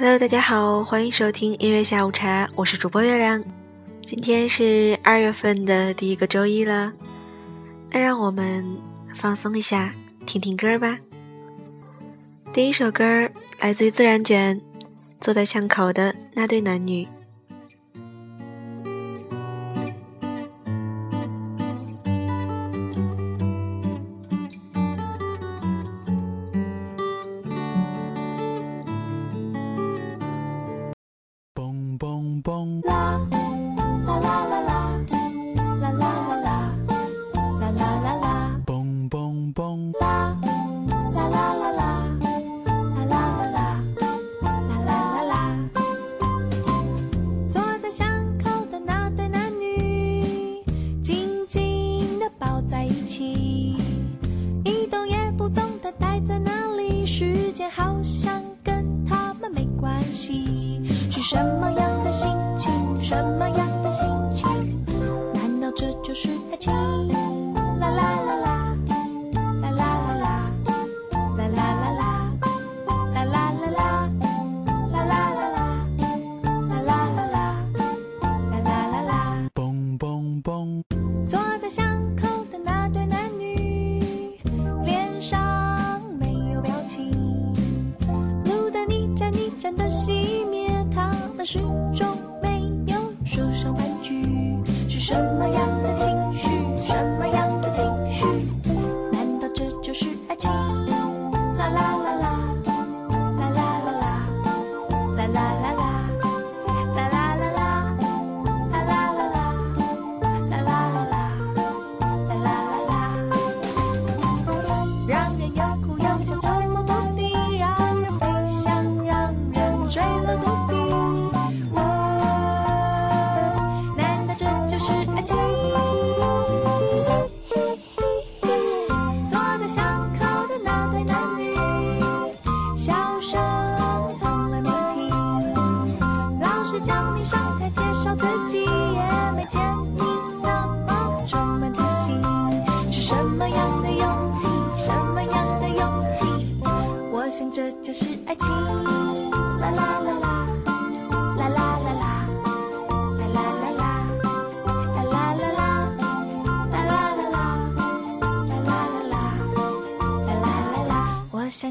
Hello，大家好，欢迎收听音乐下午茶，我是主播月亮。今天是二月份的第一个周一了，那让我们放松一下，听听歌吧。第一首歌来自于自然卷，《坐在巷口的那对男女》。难道这就是爱情？啦啦啦啦，啦啦啦啦，啦啦啦啦，啦啦啦啦，啦啦啦啦，啦啦啦啦，啦啦啦啦。嘣嘣嘣！坐在巷口的那对男女，脸上没有表情，路灯一盏一盏的熄灭。他们始终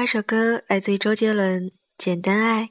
这首歌来自于周杰伦，《简单爱》。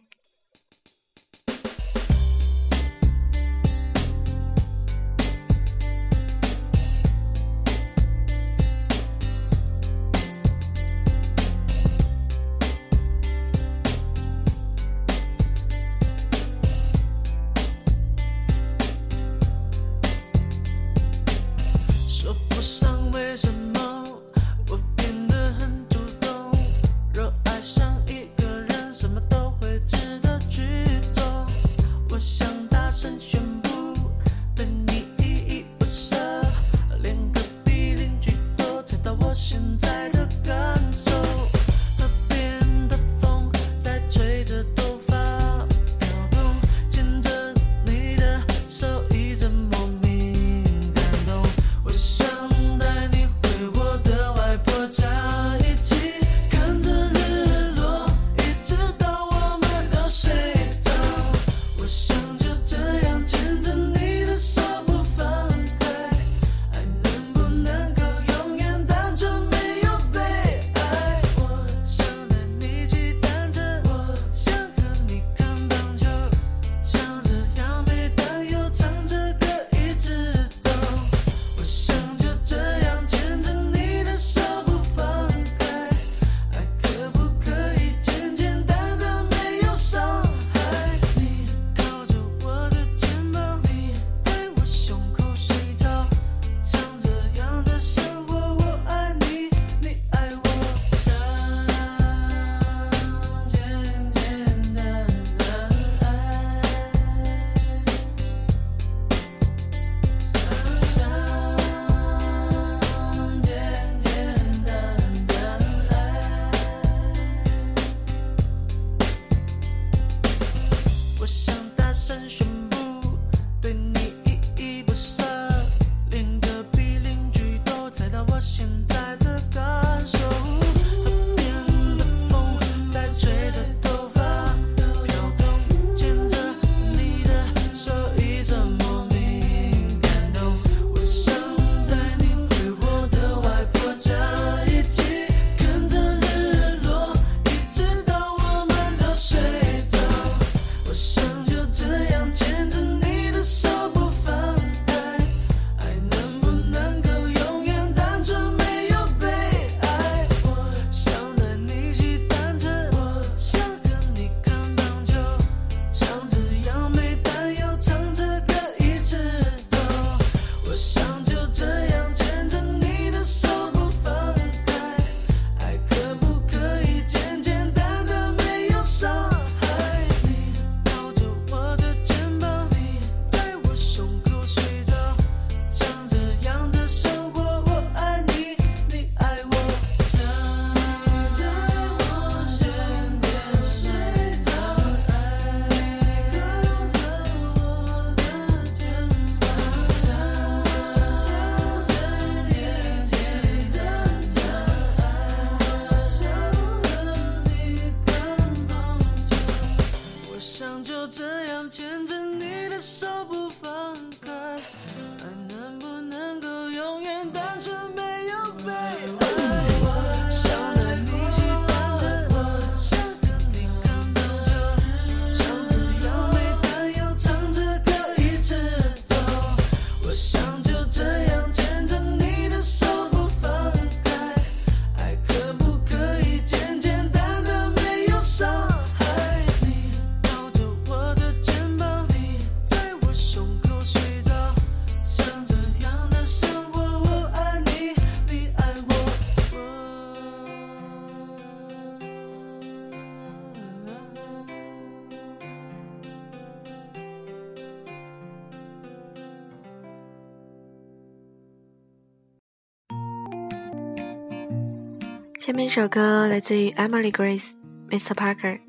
下面一首歌来自于 Emily Grace，《Mr. Parker》。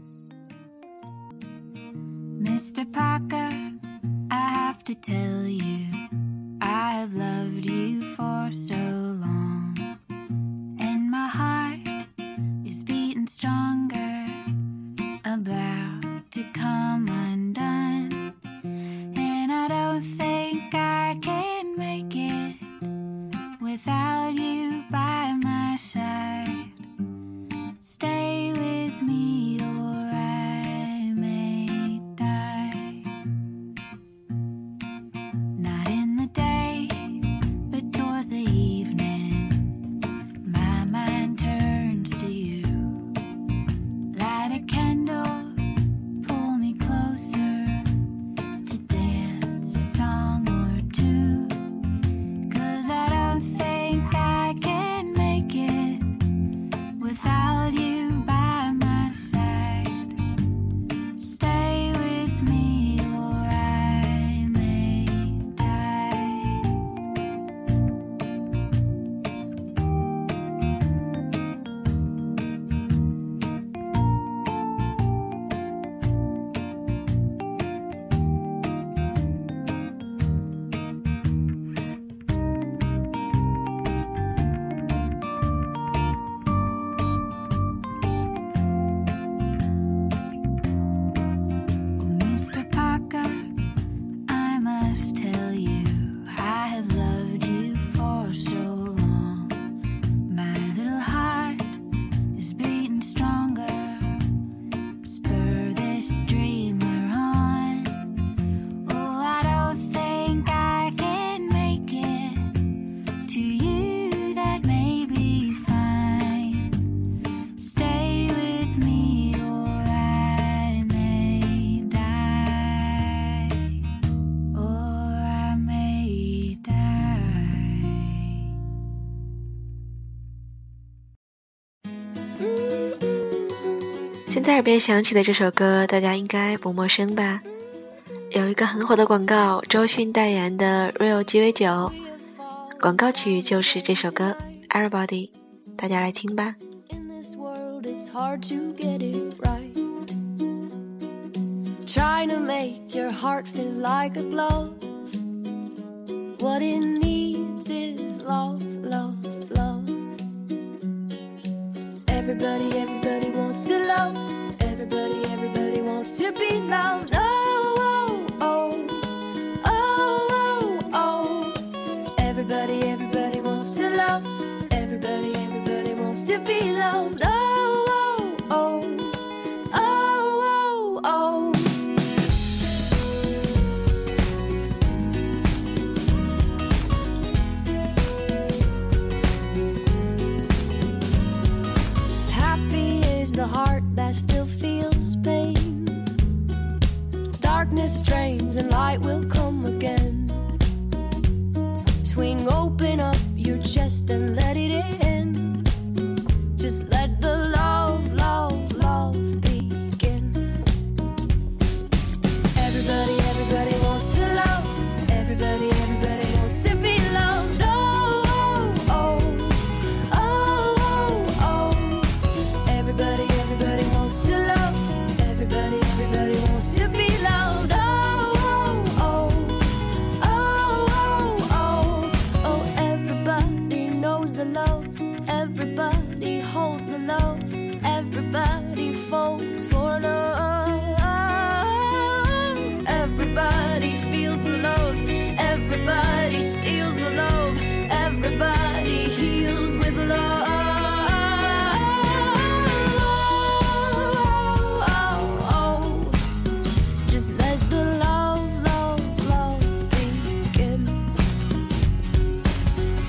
Mr. Parker, I have to tell you, I have loved you. 现在耳边响起的这首歌，大家应该不陌生吧？有一个很火的广告，周迅代言的 Rio 鸡尾酒，广告曲就是这首歌。Everybody，大家来听吧。Trying to make your heart feel like a glove，what it needs is love，love，love，everybody。loud. Everybody holds the love, everybody falls for love. Everybody feels the love, everybody steals the love, everybody heals with love.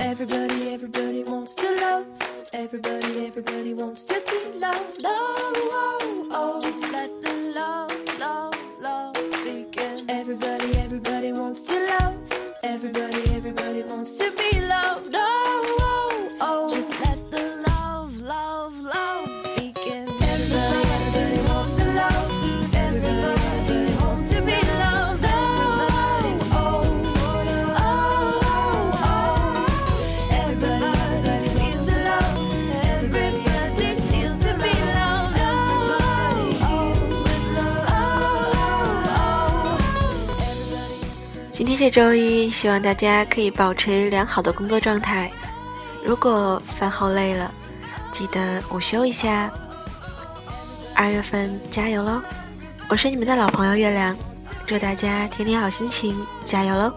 everybody Everybody, everybody wants to be loved. Oh, oh, oh. Just let the love, love, love begin. Everybody, everybody wants to love. Everybody, everybody wants to be loved. Oh, 这周一，希望大家可以保持良好的工作状态。如果饭后累了，记得午休一下。二月份加油喽！我是你们的老朋友月亮，祝大家天天好心情，加油喽！